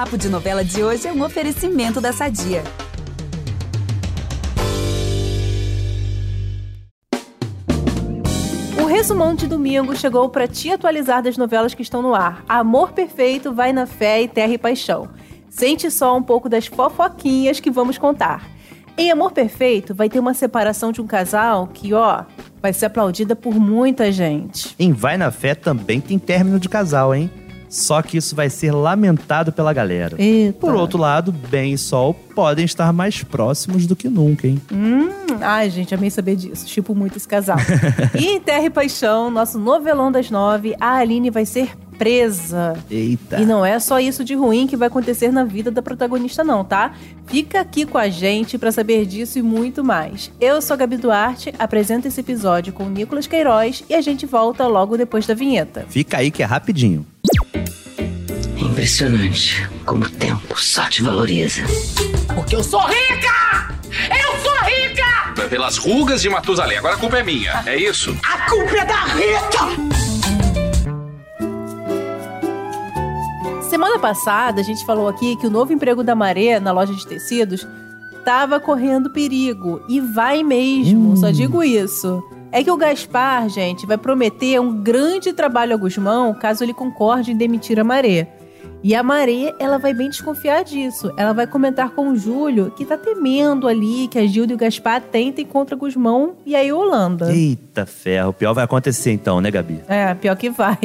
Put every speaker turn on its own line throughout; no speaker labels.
Papo de Novela de hoje é um oferecimento da Sadia.
O resumão de domingo chegou para te atualizar das novelas que estão no ar. Amor Perfeito vai na fé e Terra e Paixão. Sente só um pouco das fofoquinhas que vamos contar. Em Amor Perfeito vai ter uma separação de um casal que, ó, vai ser aplaudida por muita gente.
Em Vai na Fé também tem término de casal, hein? Só que isso vai ser lamentado pela galera.
Eita.
Por outro lado, Ben e Sol podem estar mais próximos do que nunca, hein?
Hum, ai, gente, amei saber disso. Tipo muito esse casal. e em Terra e Paixão, nosso novelão das nove, a Aline vai ser presa.
Eita.
E não é só isso de ruim que vai acontecer na vida da protagonista, não, tá? Fica aqui com a gente para saber disso e muito mais. Eu sou a Gabi Duarte, apresento esse episódio com o Nicolas Queiroz e a gente volta logo depois da vinheta.
Fica aí que é rapidinho.
Impressionante como o tempo só te valoriza.
Porque eu sou rica! Eu sou rica!
Pelas rugas de Matusalém. Agora a culpa é minha. É isso?
A culpa é da Rita!
Semana passada a gente falou aqui que o novo emprego da Maré na loja de tecidos estava correndo perigo. E vai mesmo, só digo isso. É que o Gaspar, gente, vai prometer um grande trabalho a Guzmão caso ele concorde em demitir a Maré. E a Maré, ela vai bem desconfiar disso. Ela vai comentar com o Júlio que tá temendo ali que a Gilda e o Gaspar tentem contra Guzmão e aí Holanda.
Eita ferro, o pior vai acontecer então, né, Gabi?
É, pior que vai.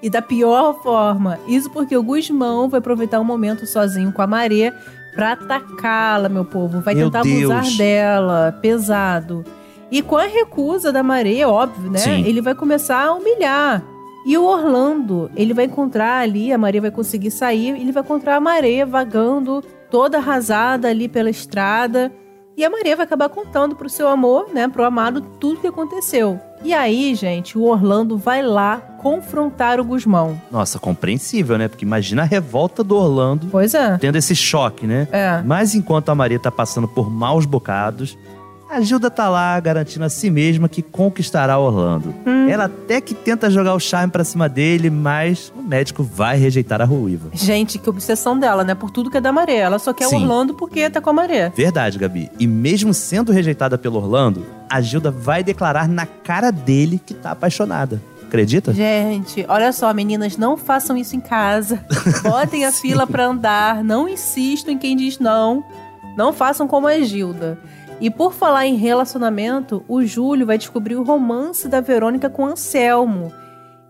E da pior forma. Isso porque o Guzmão vai aproveitar um momento sozinho com a Maré pra atacá-la, meu povo. Vai
Meu
tentar
Deus.
abusar dela, pesado. E com a recusa da Maré, óbvio, né?
Sim.
Ele vai começar a humilhar. E o Orlando, ele vai encontrar ali, a Maria vai conseguir sair, ele vai encontrar a Maria vagando toda arrasada ali pela estrada. E a Maria vai acabar contando pro seu amor, né, pro amado, tudo que aconteceu. E aí, gente, o Orlando vai lá confrontar o Guzmão.
Nossa, compreensível, né? Porque imagina a revolta do Orlando
Pois é.
tendo esse choque, né?
É.
Mas enquanto a Maria tá passando por maus bocados, a Gilda tá lá garantindo a si mesma que conquistará Orlando.
Hum.
Ela até que tenta jogar o charme pra cima dele, mas o médico vai rejeitar a ruiva.
Gente, que obsessão dela, né? Por tudo que é da Maria. Ela só quer o
Sim.
Orlando porque tá com a Maria.
Verdade, Gabi. E mesmo sendo rejeitada pelo Orlando, a Gilda vai declarar na cara dele que tá apaixonada. Acredita?
Gente, olha só, meninas, não façam isso em casa. Botem a fila pra andar. Não insistam em quem diz não. Não façam como a Gilda. E por falar em relacionamento, o Júlio vai descobrir o romance da Verônica com o Anselmo.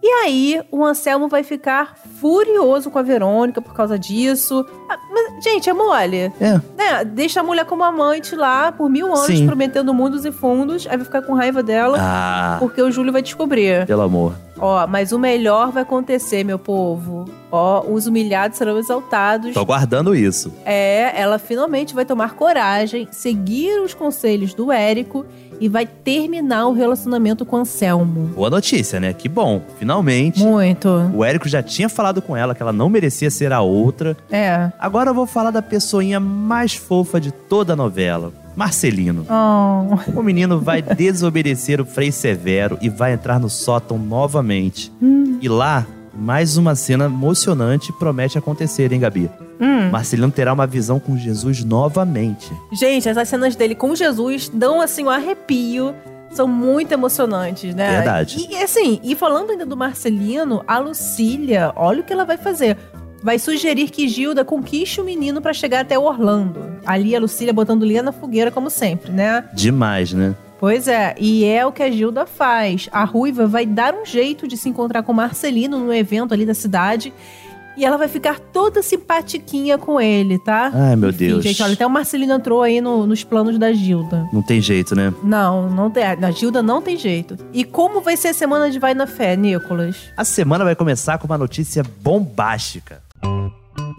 E aí, o Anselmo vai ficar furioso com a Verônica por causa disso. Ah, mas, gente, é mole.
É.
Né? Deixa a mulher como amante lá por mil anos,
Sim.
prometendo mundos e fundos. Aí vai ficar com raiva dela,
Ah,
porque o Júlio vai descobrir.
pelo amor.
Ó, mas o melhor vai acontecer, meu povo. Ó, os humilhados serão exaltados.
Tô guardando isso.
É, ela finalmente vai tomar coragem, seguir os conselhos do Érico e vai terminar o relacionamento com Anselmo.
Boa notícia, né? Que bom. Finalmente.
Muito.
O Érico já tinha falado com ela que ela não merecia ser a outra.
É.
Agora eu vou falar da pessoinha mais fofa de toda a novela. Marcelino.
Oh.
O menino vai desobedecer o Frei Severo e vai entrar no sótão novamente. E lá, mais uma cena emocionante promete acontecer, hein, Gabi?
Hum.
Marcelino terá uma visão com Jesus novamente.
Gente, essas cenas dele com Jesus dão assim um arrepio. São muito emocionantes, né?
Verdade.
E assim, e falando ainda do Marcelino, a Lucília, olha o que ela vai fazer. Vai sugerir que Gilda conquiste o menino pra chegar até Orlando. Ali a Lucília botando linha na fogueira, como sempre, né?
Demais, né?
Pois é, e é o que a Gilda faz. A Ruiva vai dar um jeito de se encontrar com o Marcelino no evento ali da cidade. E ela vai ficar toda simpatiquinha com ele, tá?
Ai, meu
Enfim,
Deus.
Gente, olha, até o Marcelino entrou aí no- nos planos da Gilda.
Não tem jeito, né?
Não, não tem. Na Gilda não tem jeito. E como vai ser a semana de Vai na Fé, Nicolas?
A semana vai começar com uma notícia bombástica.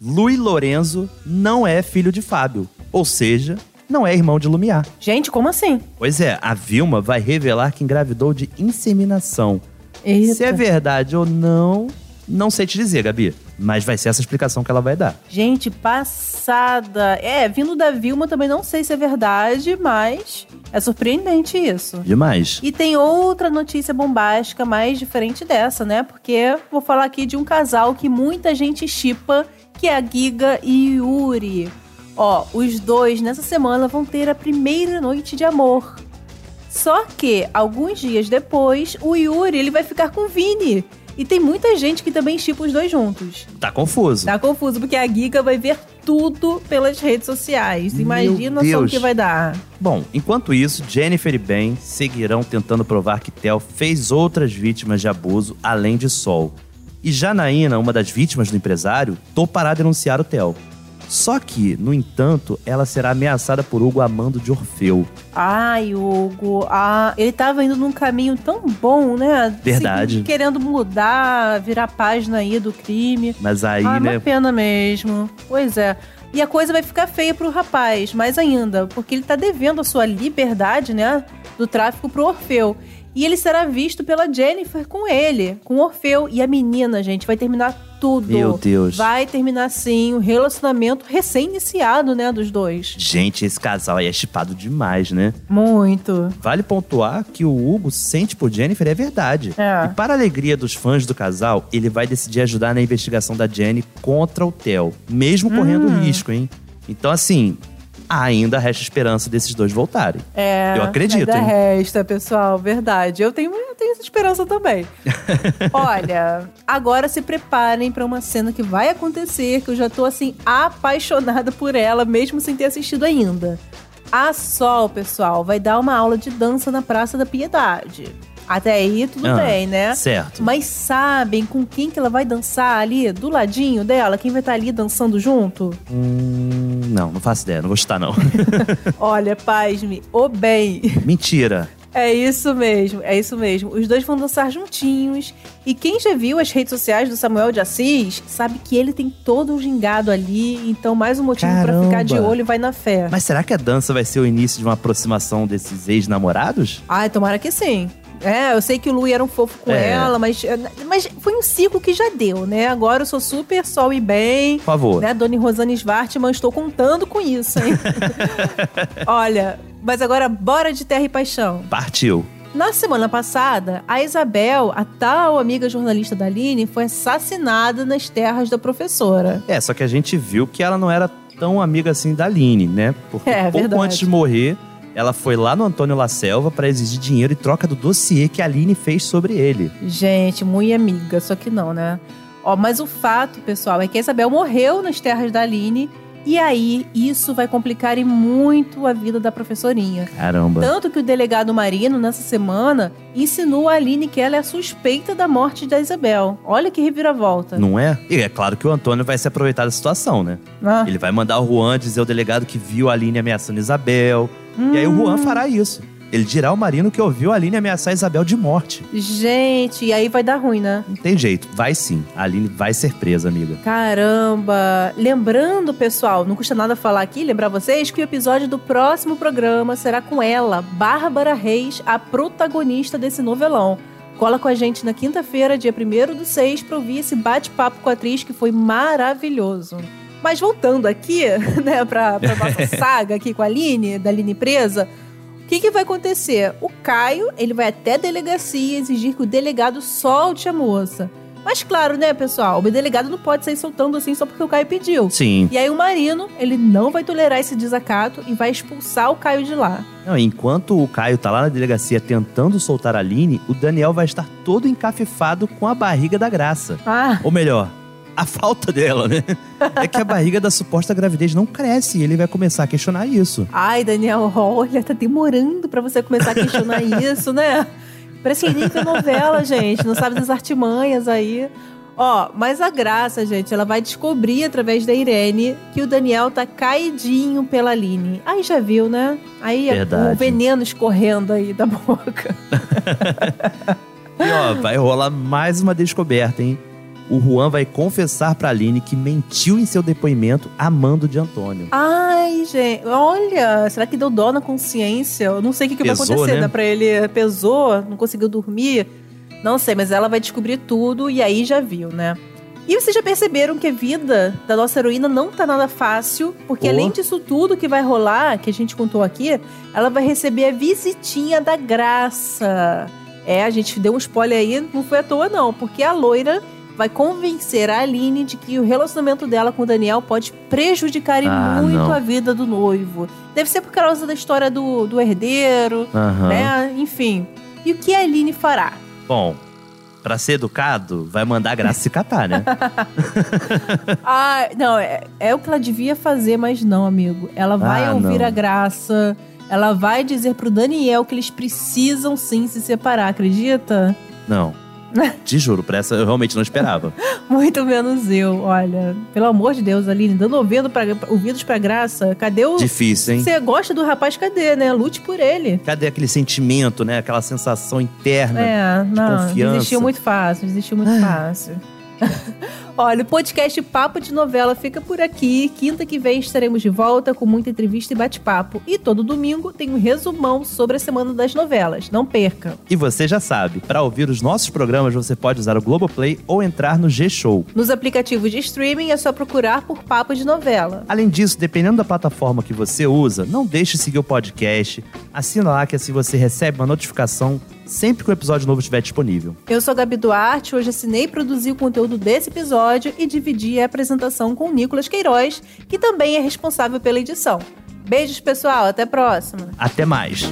Luiz Lorenzo não é filho de Fábio, ou seja, não é irmão de Lumiar.
Gente, como assim?
Pois é, a Vilma vai revelar que engravidou de inseminação.
Eita.
Se é verdade ou não, não sei te dizer, Gabi. Mas vai ser essa explicação que ela vai dar.
Gente, passada. É, vindo da Vilma também não sei se é verdade, mas é surpreendente isso.
Demais.
E tem outra notícia bombástica mais diferente dessa, né? Porque vou falar aqui de um casal que muita gente chipa, que é a Giga e Yuri. Ó, os dois nessa semana vão ter a primeira noite de amor. Só que alguns dias depois, o Yuri ele vai ficar com o Vini. E tem muita gente que também chipa os dois juntos.
Tá confuso.
Tá confuso, porque a Giga vai ver tudo pelas redes sociais. Imagina só o que vai dar.
Bom, enquanto isso, Jennifer e Ben seguirão tentando provar que Tel fez outras vítimas de abuso além de Sol. E Janaína, uma das vítimas do empresário, topará denunciar o Tel. Só que, no entanto, ela será ameaçada por Hugo amando de Orfeu.
Ai, Hugo, ah, ele tava indo num caminho tão bom, né?
Verdade.
Se- querendo mudar, virar página aí do crime.
Mas aí,
ah,
né?
uma pena mesmo. Pois é. E a coisa vai ficar feia pro rapaz, mais ainda, porque ele tá devendo a sua liberdade, né, do tráfico pro Orfeu. E ele será visto pela Jennifer com ele, com o Orfeu. E a menina, gente, vai terminar tudo.
Meu Deus.
Vai terminar sim o relacionamento recém-iniciado, né, dos dois.
Gente, esse casal aí é chipado demais, né?
Muito.
Vale pontuar que o Hugo sente por Jennifer é verdade.
É.
E para a alegria dos fãs do casal, ele vai decidir ajudar na investigação da Jenny contra o Theo, mesmo correndo
Hum.
risco, hein? Então, assim, ainda resta esperança desses dois voltarem.
É,
Eu acredito,
Ainda
hein?
resta, pessoal, verdade. Eu tenho, eu tenho essa esperança também. Olha, agora se preparem pra uma cena que vai acontecer, que eu já tô assim apaixonada por ela, mesmo sem ter assistido ainda. A Sol, pessoal, vai dar uma aula de dança na Praça da Piedade. Até aí tudo
Ah,
bem, né?
Certo.
Mas sabem com quem que ela vai dançar ali, do ladinho dela? Quem vai estar ali dançando junto?
Hum, não, não faço ideia, não vou chutar, não.
Olha, pasme, o bem.
Mentira.
É isso mesmo, é isso mesmo. Os dois vão dançar juntinhos. E quem já viu as redes sociais do Samuel de Assis sabe que ele tem todo o gingado ali. Então, mais um motivo pra
Caramba.
ficar de olho e vai na fé.
Mas será que a dança vai ser o início de uma aproximação desses ex-namorados?
Ai, tomara que sim. É, eu sei que o Lui era um fofo com
É.
ela, mas, mas foi um ciclo que já deu, né? Agora eu sou super sol e bem.
Por favor.
Né, Dona Rosane Svartman, estou contando com isso, hein? Olha, mas agora bora de terra e paixão.
Partiu.
Na semana passada, a Isabel, a tal amiga jornalista da Aline, foi assassinada nas terras da professora.
É, só que a gente viu que ela não era tão amiga assim da Aline, né? Porque
É,
pouco
verdade.
antes de morrer, ela foi lá no Antônio La Selva pra exigir dinheiro em troca do dossiê que a Aline fez sobre ele.
Gente, muito amiga, só que não, né? Ó, mas o fato, pessoal, é que a Isabel morreu nas terras da Aline. E aí, isso vai complicar e muito a vida da professorinha.
Caramba.
Tanto que o delegado Marino, nessa semana, ensinou a Aline que ela é a suspeita da morte da Isabel. Olha que reviravolta.
Não é? E é claro que o Antônio vai se aproveitar da situação, né?
Ah,
Ele vai mandar o Juan dizer ao delegado que viu a Aline ameaçando Isabel. E aí o
Hum.
Juan fará isso. Ele dirá ao Marino que ouviu a Aline ameaçar Isabel de morte.
Gente, e aí vai dar ruim, né?
Não tem jeito, vai sim. A Aline vai ser presa, amiga.
Caramba! Lembrando, pessoal, não custa nada falar aqui, lembrar vocês que o episódio do próximo programa será com ela, Bárbara Reis, a protagonista desse novelão. Cola com a gente na quinta-feira, dia 1 do 6, pra ouvir esse bate-papo com a atriz que foi maravilhoso. Mas voltando aqui, né, pra, pra nossa saga aqui com a Aline, da Aline presa, o que, que vai acontecer? O Caio, ele vai até a delegacia exigir que o delegado solte a moça. Mas claro, né, pessoal? O delegado não pode sair soltando assim só porque o Caio pediu.
Sim.
E aí o Marino, ele não vai tolerar esse desacato e vai expulsar o Caio de lá.
Não, enquanto o Caio tá lá na delegacia tentando soltar a Aline, o Daniel vai estar todo encafifado com a barriga da graça.
Ah,
Ou melhor, a falta dela, né? É que a barriga da suposta gravidez não cresce e ele vai começar a questionar isso.
ai, Daniel, olha, tá demorando pra você começar a questionar isso, né? Parece que nem novela, gente. Não sabe das artimanhas aí. Ó, mas a graça, gente, ela vai descobrir através da Irene que o Daniel tá caidinho pela Aline. Aí já viu, né? Aí é
Verdade.
o veneno escorrendo aí da boca.
E ó, vai rolar mais uma descoberta, hein? O Juan vai confessar pra Aline que mentiu em seu depoimento amando de Antônio.
Ai, gente, olha, será que deu dó na consciência? Eu não sei o que, que vai
Pesou,
acontecer,
né?
dá pra ele pesou, não conseguiu dormir. Não sei, mas ela vai descobrir tudo e aí já viu, né? E vocês já perceberam que a vida da nossa heroína não tá nada fácil, porque
Oh.
além disso tudo que vai rolar, que a gente contou aqui, ela vai receber a visitinha da graça. É, a gente deu um spoiler aí, não foi à toa não, porque a loira vai convencer a Aline de que o relacionamento dela com o Daniel pode prejudicar e
Ah,
muito
não.
a vida do noivo. Deve ser por causa da história do, do herdeiro,
Aham.
né? Enfim. E o que a Aline fará?
Bom, pra ser educado, vai mandar a Graça se catar, né?
Ah, não, é, é o que ela devia fazer, mas não, amigo. Ela vai
Ah,
ouvir
não.
a graça. Ela vai dizer pro Daniel que eles precisam sim se separar, acredita?
Não. Te juro, pra essa eu realmente não esperava.
Muito menos eu, olha. Pelo amor de Deus, Aline, dando ouvido pra, ouvidos pra graça. Cadê o.
Difícil, hein?
Você gosta do rapaz, cadê, né? Lute por ele.
Cadê aquele sentimento, né? Aquela sensação interna?
É, não,
confiança.
desistiu muito fácil, desistiu muito fácil. Olha, o podcast Papo de Novela fica por aqui. Quinta que vem estaremos de volta com muita entrevista e bate-papo. E todo domingo tem um resumão sobre a semana das novelas. Não perca.
E você já sabe, pra ouvir os nossos programas você pode usar o Globoplay ou entrar no G-Show.
Nos aplicativos de streaming é só procurar por Papo de Novela.
Além disso, dependendo da plataforma que você usa, não deixe de seguir o podcast. Assina lá que assim você recebe uma notificação sempre que o episódio novo estiver disponível.
Eu sou a Gabi Duarte, hoje assinei e produzi o conteúdo desse episódio e dividi a apresentação com o Nicolas Queiroz, que também é responsável pela edição. Beijos, pessoal, até a próxima!
Até mais!